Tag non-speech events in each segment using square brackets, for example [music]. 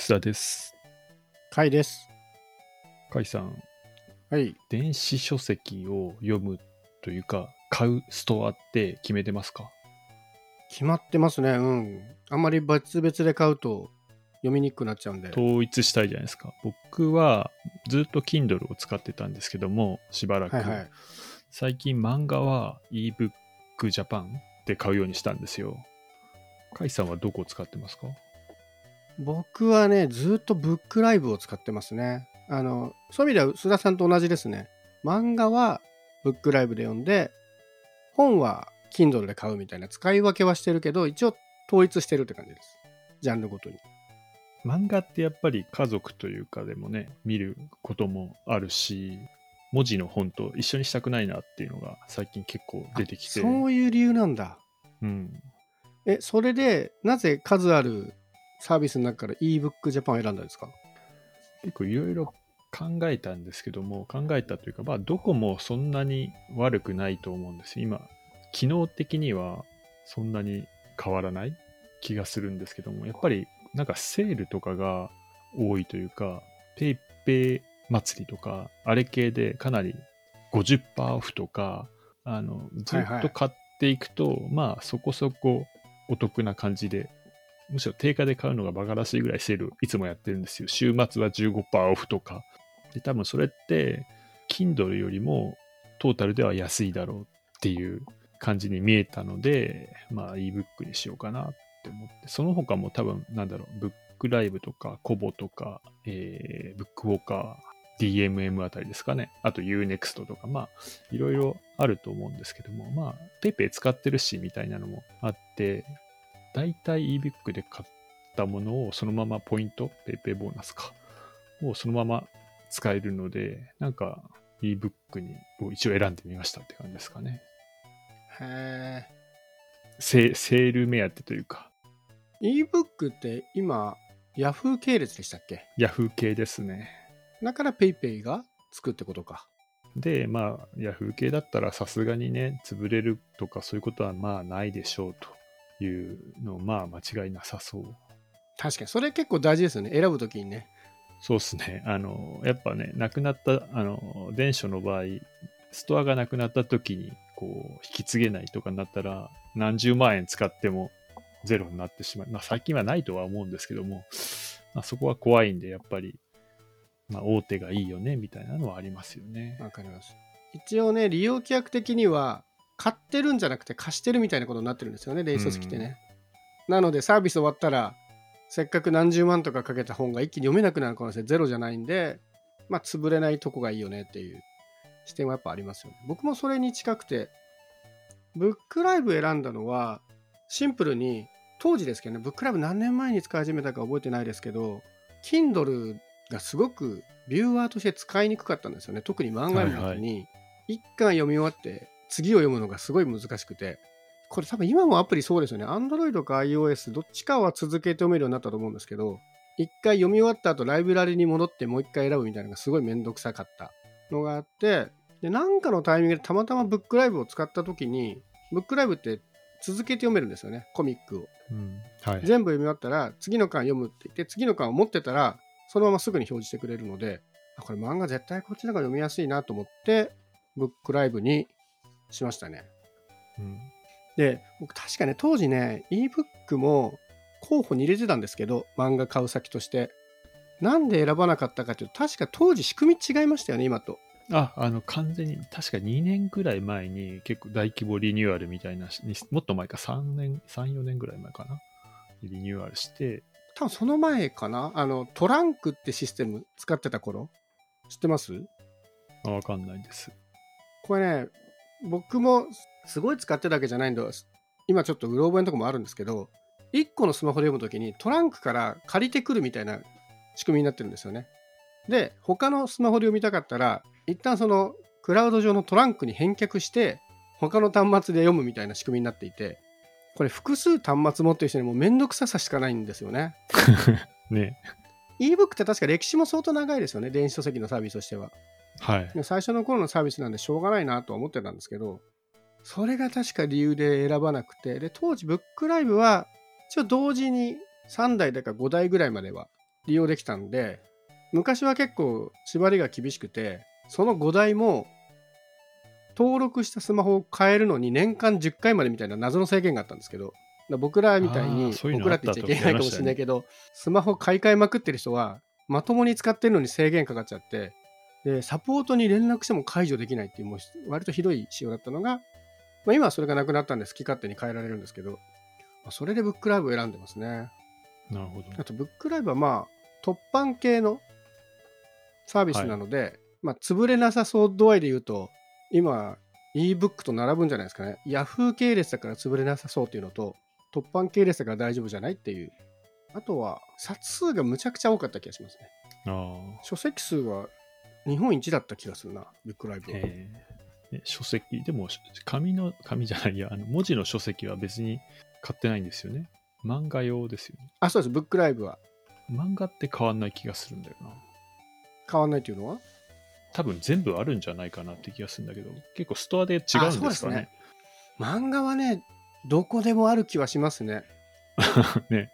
須田です。回です。甲斐さん、はい。電子書籍を読むというか、買うストアって決めてますか？決まってますね。うん。あんまり別々で買うと読みにくくなっちゃうんで。統一したいじゃないですか。僕はずっと Kindle を使ってたんですけども、しばらく。はいはい。最近漫画は ebook Japan で買うようにしたんですよ。甲斐さんはどこを使ってますか？僕はね、ずっとブックライブを使ってますね。あの、そういう意味では須田さんと同じですね。漫画はブックライブで読んで、本は Kindle で買うみたいな使い分けはしてるけど、一応統一してるって感じです。ジャンルごとに。漫画ってやっぱり家族というかでもね、見ることもあるし、文字の本と一緒にしたくないなっていうのが最近結構出てきて。そういう理由なんだ。うん。え、それで、なぜ数あるサービスの中から ebook Japan を選んだんですか？結構いろいろ考えたんですけども、考えたというか、まあ、どこもそんなに悪くないと思うんですよ。今、機能的にはそんなに変わらない気がするんですけども、やっぱりなんかセールとかが多いというか、ペイペイ祭りとか、あれ系でかなり50%オフとか、あの、ずっと買っていくと、まあ、そこそこお得な感じでむしろ定価で買うのがバカらしいぐらいセールいつもやってるんですよ。週末は15%オフとか。で、多分それって、Kindle よりもトータルでは安いだろうっていう感じに見えたので、まあ ebook にしようかなって思って、その他も多分なんだろう、ブックライブとか、コボとか、えー、ブックウォーカー、DMM あたりですかね。あと Unext とか、まあ、いろいろあると思うんですけども、まあ、PayPay 使ってるし、みたいなのもあって、大体 ebook で買ったものをそのままポイント、PayPay ボーナスか、をそのまま使えるので、なんか ebook にを一応選んでみましたって感じですかね。へセセール目当てというか、え。ebook って今、Yahoo 系列でしたっけ？Yahoo 系ですね。だから PayPay がつくってことか。で、まあ、Yahoo 系だったらさすがにね、潰れるとかそういうことはまあないでしょうというのまあ間違いなさそう。確かに、それ結構大事ですよね。選ぶときにね。そうですね。あの、やっぱね、なくなった、あの、電書の場合、ストアがなくなった時に、こう、引き継げないとかになったら、何十万円使ってもゼロになってしまう。まあ、最近はないとは思うんですけども、まあ、そこは怖いんで、やっぱり、まあ、大手がいいよね、みたいなのはありますよね。わかります。一応ね、利用規約的には、買ってるんじゃなくて貸してるみたいなことになってるんですよね、電子書籍ってね。なので、サービス終わったら、せっかく何十万とかかけた本が一気に読めなくなる可能性ゼロじゃないんで、まあ、潰れないとこがいいよねっていう視点はやっぱありますよね。僕もそれに近くて、ブックライブ選んだのは、シンプルに、当時ですけどね、ブックライブ何年前に使い始めたか覚えてないですけど、Kindle がすごくビューワーとして使いにくかったんですよね。特に漫画の時に、一巻読み終わって、次を読むのがすごい難しくて、これ多分今もアプリそうですよね。Android か iOS どっちかは続けて読めるようになったと思うんですけど、一回読み終わった後ライブラリに戻ってもう一回選ぶみたいなのがすごいめんどくさかったのがあって、で、なんかのタイミングでたまたまブックライブを使った時に、ブックライブって続けて読めるんですよね。コミックを。うん。はい。全部読み終わったら次の巻読むって言って次の巻を持ってたらそのまますぐに表示してくれるのであこれ漫画絶対こっちの方が読みやすいなと思ってブックライブにしましたね。うん。で僕確かね当時ね ebook も候補に入れてたんですけど漫画買う先として。なんで選ばなかったかというと確か当時仕組み違いましたよね今と。あ、あの、完全に、確か2年ぐらい前に結構大規模リニューアルみたいなもっと前か、3年、3、4年ぐらい前かな。リニューアルして、多分その前かな？あのトランクってシステム使ってた頃？知ってます？あわかんないです。これね、僕もすごい使ってたわけじゃないんで、今ちょっとうろ覚えのとこもあるんですけど、1個のスマホで読むときにトランクから借りてくるみたいな仕組みになってるんですよね。で、他のスマホで読みたかったら、一旦そのクラウド上のトランクに返却して、他の端末で読むみたいな仕組みになっていて、これ複数端末持ってる人にもうめんどくささしかないんですよね。[laughs] ね。ebook って確か歴史も相当長いですよね、電子書籍のサービスとしては。はい。で最初の頃のサービスなんでしょうがないなとは思ってたんですけど、それが確か理由で選ばなくて、で、当時ブックライブは、一応同時に3台だか5台ぐらいまでは利用できたんで昔は結構縛りが厳しくてその5台も登録したスマホを変えるのに年間10回までみたいな謎の制限があったんですけど僕らみたいあに僕らって言っちゃいけないかもしれないけど、スマホ買い替えまくってる人はまともに使ってるのに制限かかっちゃってでサポートに連絡しても解除できないっていうもう割とひどい仕様だったのが、まあ、今はそれがなくなったんで好き勝手に変えられるんですけど、まあそれでブックライブを選んでますね。なるほど。あとブックライブはまあ突版系のサービスなので、まあ潰れなさそう度合いで言うと今 ebook と並ぶんじゃないですかね。Yahoo 系列だから潰れなさそうっていうのと突版系列だから大丈夫じゃないっていう。あとは冊数がむちゃくちゃ多かった気がしますね。ああ。書籍数は日本一だった気がするなブックライブは、えーね書籍、でも、紙の、紙じゃないや、あの文字の書籍は別に買ってないんですよね。漫画用ですよね。あそうですブックライブは漫画って変わんない気がするんだよな。変わんないっていうのは？多分全部あるんじゃないかなって気がするんだけど、結構ストアで違うんですかね。漫画はねどこでもある気はしますね [laughs] ね。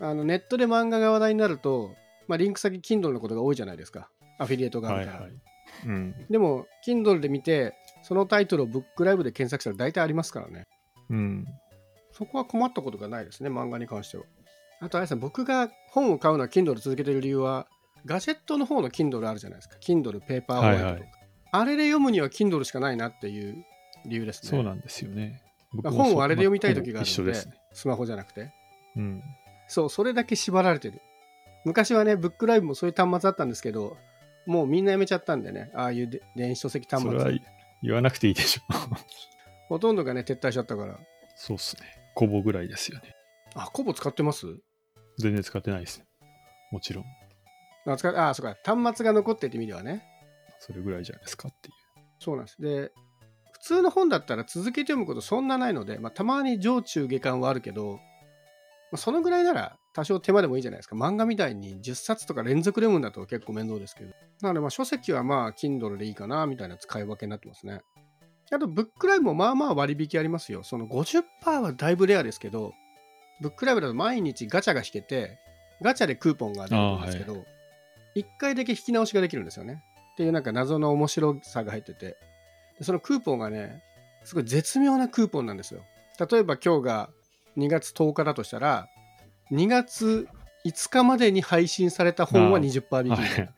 あのネットで漫画が話題になると、まあ、リンク先 Kindle のことが多いじゃないですかアフィリエイトがあるから、はいはい。うん。でも Kindle で見てそのタイトルをブックライブで検索したら大体ありますからねうん。そこは困ったことがないですね漫画に関してはあとあれですね僕が本を買うのは Kindle 続けてる理由はガジェットの方の Kindle あるじゃないですか Kindle ペーパーワイドとか、はいはいあれで読むには Kindle しかないなっていう理由ですねそうなんですよね。本をあれで読みたい時があるので一緒ですね。スマホじゃなくてうん。そう、それだけ縛られてる。昔はね、ブックライブもそういう端末あったんですけど、もうみんなやめちゃったんでね、ああいうで電子書籍端それは末。言わなくていいでしょ。[laughs] ほとんどがね、撤退しちゃったから。そうっすね。コボぐらいですよね。あ、コボ使ってます？全然使ってないです。もちろん。あ、使あ、そうか、端末が残ってって意味ではね。それぐらいじゃないですかっていう。そうなんです。で、普通の本だったら続けて読むことそんなないので、まあ、たまに上中下巻はあるけど、まあ、そのぐらいなら多少手間でもいいじゃないですか。漫画みたいに10冊とか連続で読むんだと結構面倒ですけど。なので、まあ書籍はまあ Kindle でいいかなみたいな使い分けになってますね。あと、ブックライブもまあまあ割引ありますよ。その50%はだいぶレアですけど、ブックライブだと毎日ガチャが引けて、ガチャでクーポンが出るんですけど、1回だけ引き直しができるんですよね。っていうなんか謎の面白さが入ってて、でそのクーポンがね、すごい絶妙なクーポンなんですよ。例えば今日が2月10日だとしたら、2月5日までに配信された本はあー20%引きみたい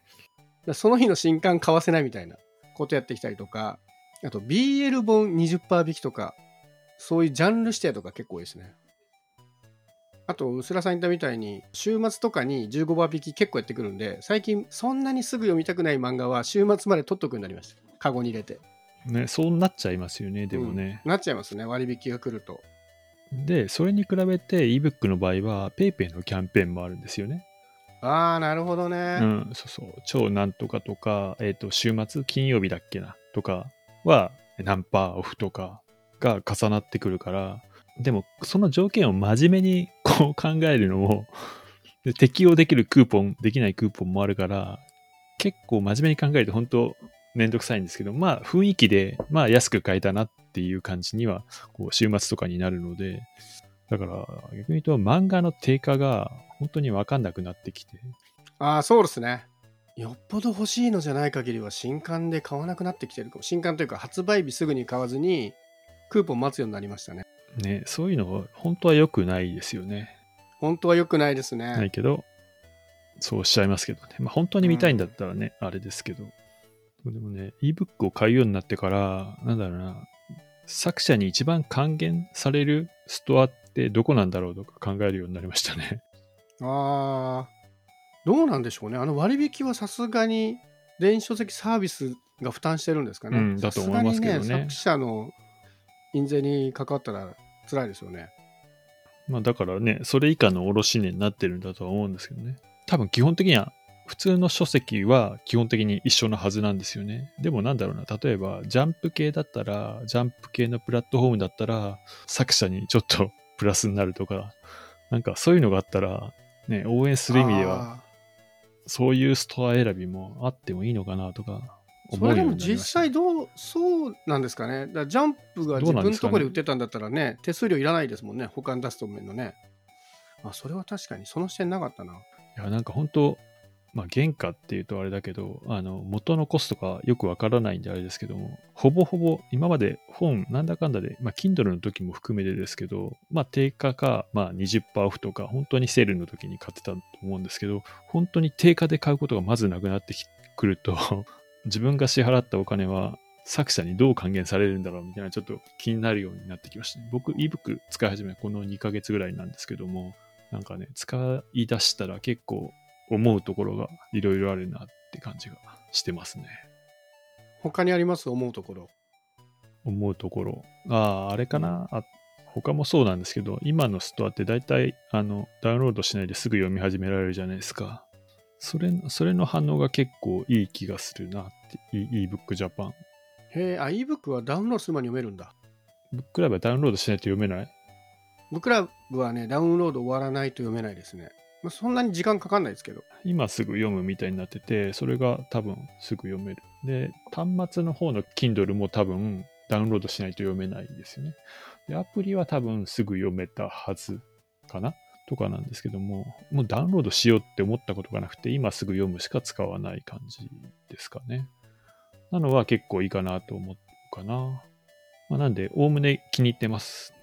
な。その日の新刊買わせないみたいなことやってきたりとか、あと BL 本20%引きとか、そういうジャンル指定とか結構多いですね。あと、薄らさん言ったみたいに、週末とかに15%引き結構やってくるんで、最近そんなにすぐ読みたくない漫画は週末まで取っとくようになりました。カゴに入れて。ね、そうなっちゃいますよね、でもね。なっちゃいますね、割引が来ると。で、それに比べて ebook の場合は PayPay のキャンペーンもあるんですよね。ああ、なるほどね。うん、そうそう。超なんとかとか、えっ、と、週末、金曜日だっけな、とかは何パーオフとかが重なってくるから、でも、その条件を真面目にこう考えるのも、で適用できるクーポン、できないクーポンもあるから、結構真面目に考えると本当めんどくさいんですけど、まあ雰囲気で、まあ安く買えたなっていう感じには、こう週末とかになるので、だから逆に言うと漫画の定価が本当にわかんなくなってきて、ああ、そうですね。よっぽど欲しいのじゃない限りは新刊で買わなくなってきてるかも。新刊というか発売日すぐに買わずに、クーポン待つようになりましたね。ね、そういうのは本当は良くないですよね。本当は良くないですね。ないけど、そうしちゃいますけどね。まあ本当に見たいんだったらね、あれですけど。でもね、ebook を買うようになってから、なんだろうな、作者に一番還元されるストアってどこなんだろうとか考えるようになりましたね。[laughs] ああ、どうなんでしょうね。あの割引はさすがに電子書籍サービスが負担してるんですかね。うんだと思いますけどねさすがに作者の印税に関わったら辛いですよね。まあだからね、それ以下の卸値になってるんだとは思うんですけどね。多分基本的には、普通の書籍は基本的に一緒のはずなんですよね。でもなんだろうな、例えばジャンプ系だったら、ジャンプ系のプラットフォームだったら、作者にちょっとプラスになるとか、なんかそういうのがあったら、ね、応援する意味では、あそういうストア選びもあってもいいのかなとかーそれでも思うようになりました実際どう、そうなんですかね。だからジャンプが自分のところで売ってたんだったらね、手数料いらないですもんね。他に出すと思うのね。あ、それは確かにその視点なかったな。いや、なんか本当、まあ、原価っていうとあれだけど、あの、元のコストがよくわからないんであれですけども、ほぼほぼ今まで本なんだかんだで、まあ、Kindle の時も含めてですけど、まあ、定価か、まあ、20%オフとか、本当にセールの時に買ってたと思うんですけど、本当に定価で買うことがまずなくなってくると、[laughs] 自分が支払ったお金は作者にどう還元されるんだろうみたいなちょっと気になるようになってきましたね。僕 ebook 使い始めこの2ヶ月ぐらいなんですけども、なんかね、使い出したら結構思うところがいろいろあるなって感じがしてますね。他にあります？思うところ。思うところ。ああ、あれかな、あ他もそうなんですけど、今のストアって大体あのダウンロードしないですぐ読み始められるじゃないですか。それそれの反応が結構いい気がするなって、ebook Japan。へえ、あ、ebook はダウンロードする前に読めるんだ。ブックラブはダウンロードしないと読めない？ブックラブはね、ダウンロード終わらないと読めないですね。まあ、そんなに時間かかんないですけど。今すぐ読むみたいになってて、それが多分すぐ読める。で、端末の方の Kindle も多分ダウンロードしないと読めないですよね。で、アプリは多分すぐ読めたはずかなとかなんですけども、もうダウンロードしようって思ったことがなくて、今すぐ読むしか使わない感じですかね。なのは結構いいかなと思うかな。まあ、なんで、おおむね気に入ってます。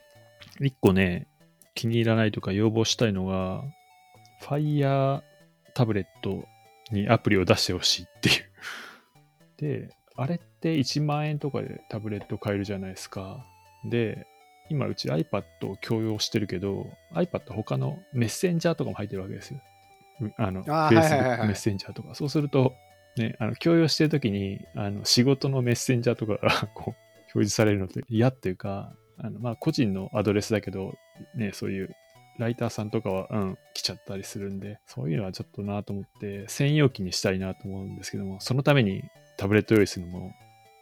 一個ね、気に入らないとか要望したいのが、Fire タブレットにアプリを出してほしいっていう。で、あれって1万円とかでタブレット買えるじゃないですか。で、今うち iPad を共用してるけど、iPad 他のメッセンジャーとかも入ってるわけですよ。あの、あーはいはいはい Facebook はいメッセンジャーとか。そうすると、ね、あの共用してるときに、あの仕事のメッセンジャーとかがこう表示されるのって嫌っていうか、あのまあ個人のアドレスだけど、ね、そういうライターさんとかは、うん、来ちゃったりするんで、そういうのはちょっとなと思って、専用機にしたいなと思うんですけども、そのためにタブレット用意するのも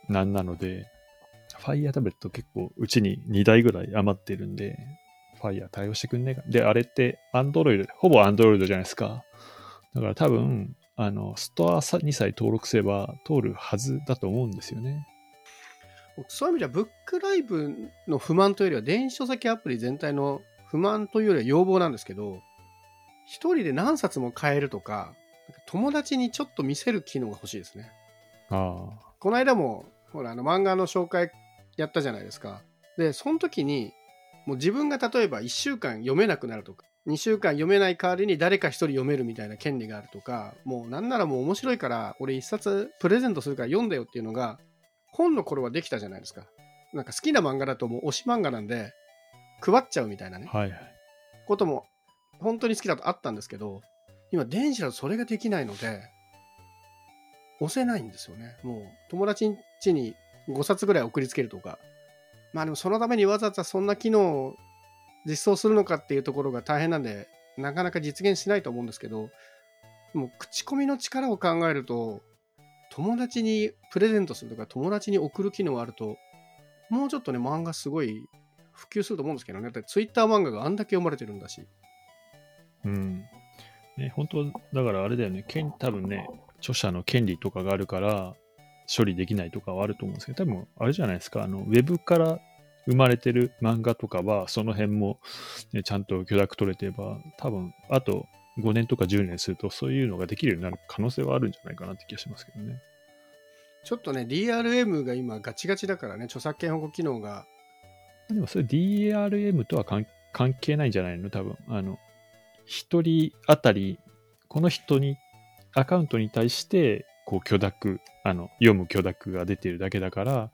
なんなので、Fire タブレット結構うちに2台ぐらい余ってるんで、Fire 対応してくんねえか。で、あれって Android、ほぼ Android じゃないですか。だから多分、あの、ストアにさえ登録すれば通るはずだと思うんですよね。そういう意味では、ブックライブの不満というよりは、電子書籍アプリ全体の不満というよりは要望なんですけど、一人で何冊も買えるとか、友達にちょっと見せる機能が欲しいですね。あこの間も、ほら、あの漫画の紹介やったじゃないですか。で、その時に、もう自分が例えば1週間読めなくなるとか、2週間読めない代わりに誰か1人読めるみたいな権利があるとか、もうなんならもう面白いから、俺1冊プレゼントするから読んだよっていうのが、本の頃はできたじゃないですか。なんか好きな漫画だともう推し漫画なんで、配っちゃうみたいなねあ、、はいはい。ことも本当に好きだとあったんですけど、今電子だとそれができないので、押せないんですよね。もう友達ん家に5冊ぐらい送りつけるとか。まあでもそのためにわざわざそんな機能を実装するのかっていうところが大変なんで、なかなか実現しないと思うんですけど、もう口コミの力を考えると、友達にプレゼントするとか友達に送る機能があると、もうちょっとね、漫画すごい普及すると思うんですけどね。だってツイッター漫画があんだけ読まれてるんだし。うん。ね、本当だからあれだよね、権多分ね、著者の権利とかがあるから、処理できないとかはあると思うんですけど、多分あれじゃないですか、あの、ウェブから生まれてる漫画とかは、その辺も、ね、ちゃんと許諾取れてれば、多分、あと5年とか10年すると、そういうのができるようになる可能性はあるんじゃないかなって気がしますけどね。ちょっとね、DRM が今ガチガチだからね、著作権保護機能が。でもそれ DRM とは関関係ないんじゃないの？多分。あの、一人当たり、この人に、アカウントに対して、こう許諾、あの、読む許諾が出てるだけだから、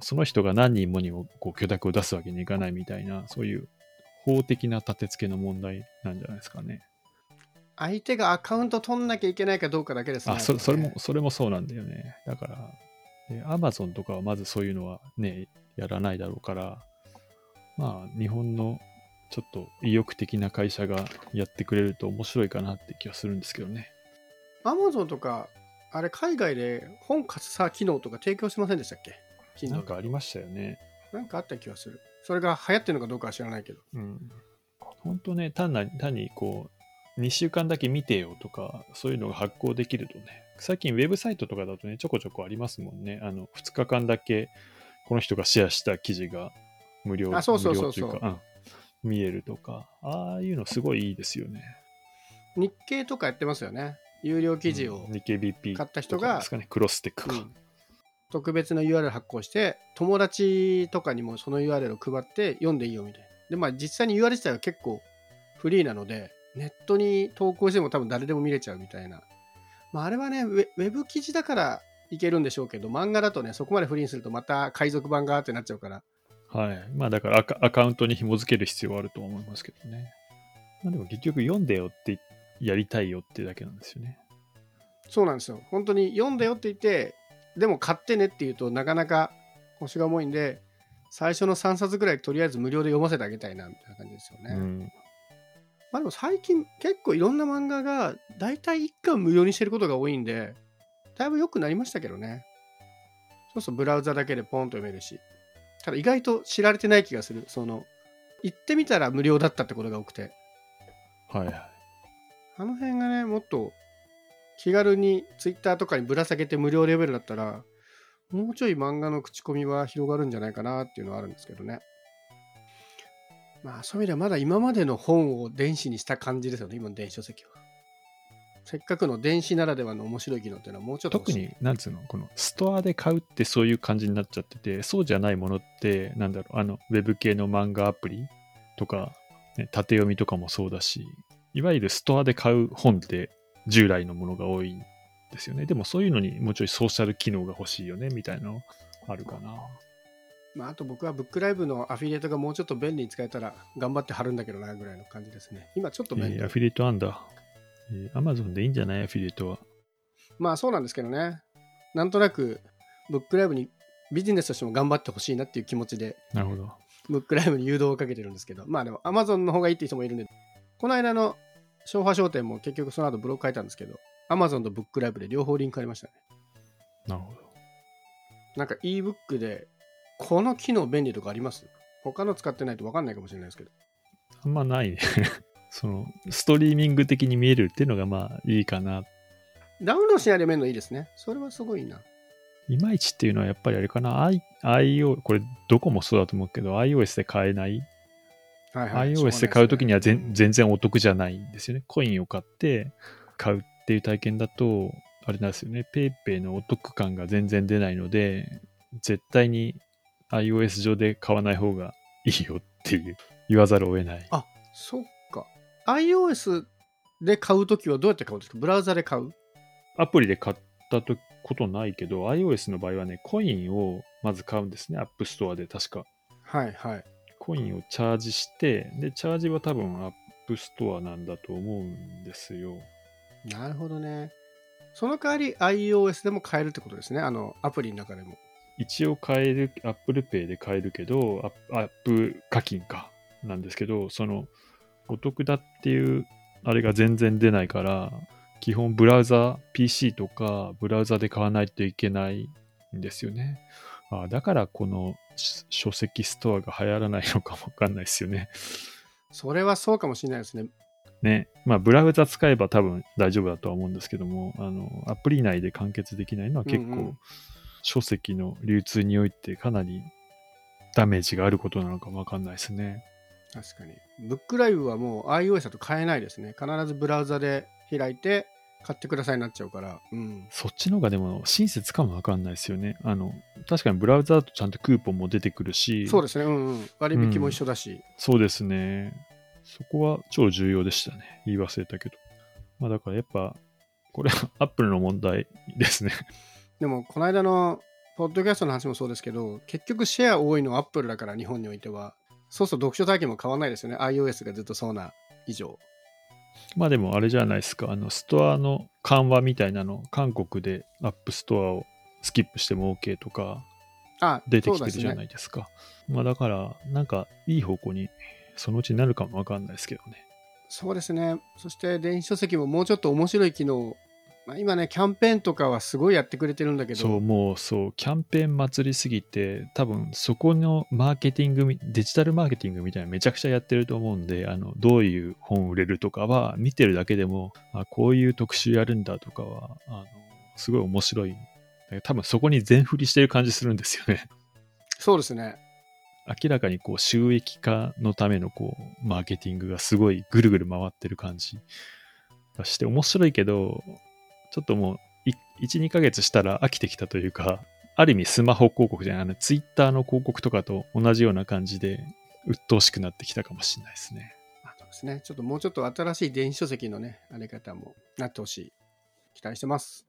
その人が何人もにもこう許諾を出すわけにいかないみたいな、そういう法的な立て付けの問題なんじゃないですかね。相手がアカウント取んなきゃいけないかどうかだけですね。あ、それそれも、それもそうなんだよね。だから、で Amazon とかはまずそういうのはね、やらないだろうから、まあ、日本のちょっと意欲的な会社がやってくれると面白いかなって気がするんですけどね。Amazon とか、あれ海外で本貸すさ機能とか提供しませんでしたっけ？Kindle なんかありましたよね。なんかあった気がする。それが流行ってるのかどうかは知らないけど。うん。本当ね、単な単にこう、2週間だけ見てよとか、そういうのが発行できるとね、最近ウェブサイトとかだとね、ちょこちょこありますもんね。あの、2日間だけこの人がシェアした記事が無料あそうそうそうそう。うん。見えるとか、ああいうのすごいいいですよね。日経とかやってますよね。有料記事を日経 BP 買った人がですかね、クロステックか。うん。特別な URL 発行して友達とかにもその URL を配って読んでいいよみたいな。でまあ実際に URL 自体は結構フリーなのでネットに投稿しても多分誰でも見れちゃうみたいな。まああれはねウェウェブ記事だからいけるんでしょうけど漫画だとねそこまでフリーにするとまた海賊版がってなっちゃうからはい。まあだからアカアカウントに紐付ける必要はあると思いますけどね。まあでも結局読んでよってやりたいよってだけなんですよね。そうなんですよ本当に読んだよって言ってでも買ってねって言うとなかなか腰が重いんで最初の3冊ぐらいとりあえず無料で読ませてあげたいなみたいな感じですよね。うん。まあでも最近結構いろんな漫画が大体1巻無料にしてることが多いんで、だいぶ良くなりましたけどね。そうそうブラウザだけでポンと読めるし。ただ意外と知られてない気がする。その、行ってみたら無料だったってことが多くて。はいはい。あの辺がね、もっと気軽に Twitter とかにぶら下げて無料レベルだったら、もうちょい漫画の口コミは広がるんじゃないかなっていうのはあるんですけどね。まあそういう意味ではまだ今までの本を電子にした感じですよね、今の電子書籍は。せっかくの電子ならではの面白い機能っていうのはもうちょっと特に、なんつうの、このストアで買うってそういう感じになっちゃってて、そうじゃないものって、なんだろう、あの、ウェブ系の漫画アプリとか、ね、縦読みとかもそうだし、いわゆるストアで買う本って従来のものが多いんですよね。でもそういうのにもうちょいソーシャル機能が欲しいよね、みたいなのあるかな。まあ、あと僕はブックライブのアフィリエイトがもうちょっと便利に使えたら頑張って貼るんだけどなぐらいの感じですね。今ちょっとえ便利。ーアフィリエイトあんだ。えー、Amazon でいいんじゃない？アフィリエイトは。まあそうなんですけどね。なんとなくブックライブにビジネスとしても頑張ってほしいなっていう気持ちでなるほど。ブックライブに誘導をかけてるんですけど、まあでも Amazon の方がいいっていう人もいるんで、この間の昭和商店も結局その後ブログ書いたんですけど、Amazon とブックライブで両方リンクありましたね。なるほど。なんか ebook でこの機能便利とかあります？他の使ってないと分かんないかもしれないですけど。あんまないね。その、ストリーミング的に見えるっていうのがまあいいかな。ダウンロードしないで見るのいいですね。それはすごいな。いまいちっていうのはやっぱりあれかな。I、IO、これどこもそうだと思うけど、iOS で買えない？はいはい、iOS で買うときには全,、うん全然お得じゃないんですよね。コインを買って買うっていう体験だと、あれなんですよね。PayPay のお得感が全然出ないので、絶対に iOS 上で買わない方がいいよっていう言わざるを得ない。あそっか。iOS で買うときはどうやって買うんですか？ブラウザで買う？アプリで買ったとことないけど、iOS の場合はね、コインをまず買うんですね。App Store で確か。はいはい。コインをチャージして、で、チャージは多分 App Store なんだと思うんですよ。なるほどね。その代わり iOS でも買えるってことですね？あの、アプリの中でも。一応買える、Apple Pay で買えるけど、アップ課金か、なんですけど、その、お得だっていう、あれが全然出ないから、基本ブラウザ、PC とかブラウザで買わないといけないんですよね。あだからこのし書籍ストアが流行らないのかもわかんないですよね。それはそうかもしれないですね。ね。まあ、ブラウザ使えば多分大丈夫だとは思うんですけども、あの、アプリ内で完結できないのは結構、うんうん書籍の流通においてかなりダメージがあることなのかもわかんないですね。確かに。ブックライブはもう iOS だと買えないですね。必ずブラウザで開いて買ってくださいになっちゃうから。うん。そっちの方がでも親切かもわかんないですよね。あの、確かにブラウザだとちゃんとクーポンも出てくるし、そうですね。うんうん。割引も一緒だし。そうですね。そこは超重要でしたね。言い忘れたけど。まあだからやっぱ、これはアップルの問題ですね。でも、この間のポッドキャストの話もそうですけど、結局シェア多いのはアップルだから、日本においては。そうそう、読書体験も変わらないですよね。iOS がずっとそうな以上。まあでもあれじゃないですか、あの、ストアの緩和みたいなの、韓国でアップストアをスキップしても OK とかあ、出てきてるじゃないですか。まあだから、なんかいい方向にそのうちになるかもわかんないですけどね。そうですね。そして電子書籍ももうちょっと面白い機能。まあ、今ね、キャンペーンとかはすごいやってくれてるんだけど、そう、もうそう、キャンペーン祭りすぎて、多分そこのマーケティングみ、デジタルマーケティングみたいなのめちゃくちゃやってると思うんで、あの、どういう本売れるとかは、見てるだけでも、あ、こういう特集やるんだとかは、あの、すごい面白い。多分そこに全振りしてる感じするんですよね。そうですね。明らかにこう収益化のためのこうマーケティングがすごいぐるぐる回ってる感じして面白いけど、ちょっともう1、2ヶ月したら飽きてきたというか、ある意味スマホ広告じゃない、あのツイッターの広告とかと同じような感じで、鬱陶しくなってきたかもしれないですね。そうですね。ちょっともうちょっと新しい電子書籍のね、あり方もなってほしい。期待してます。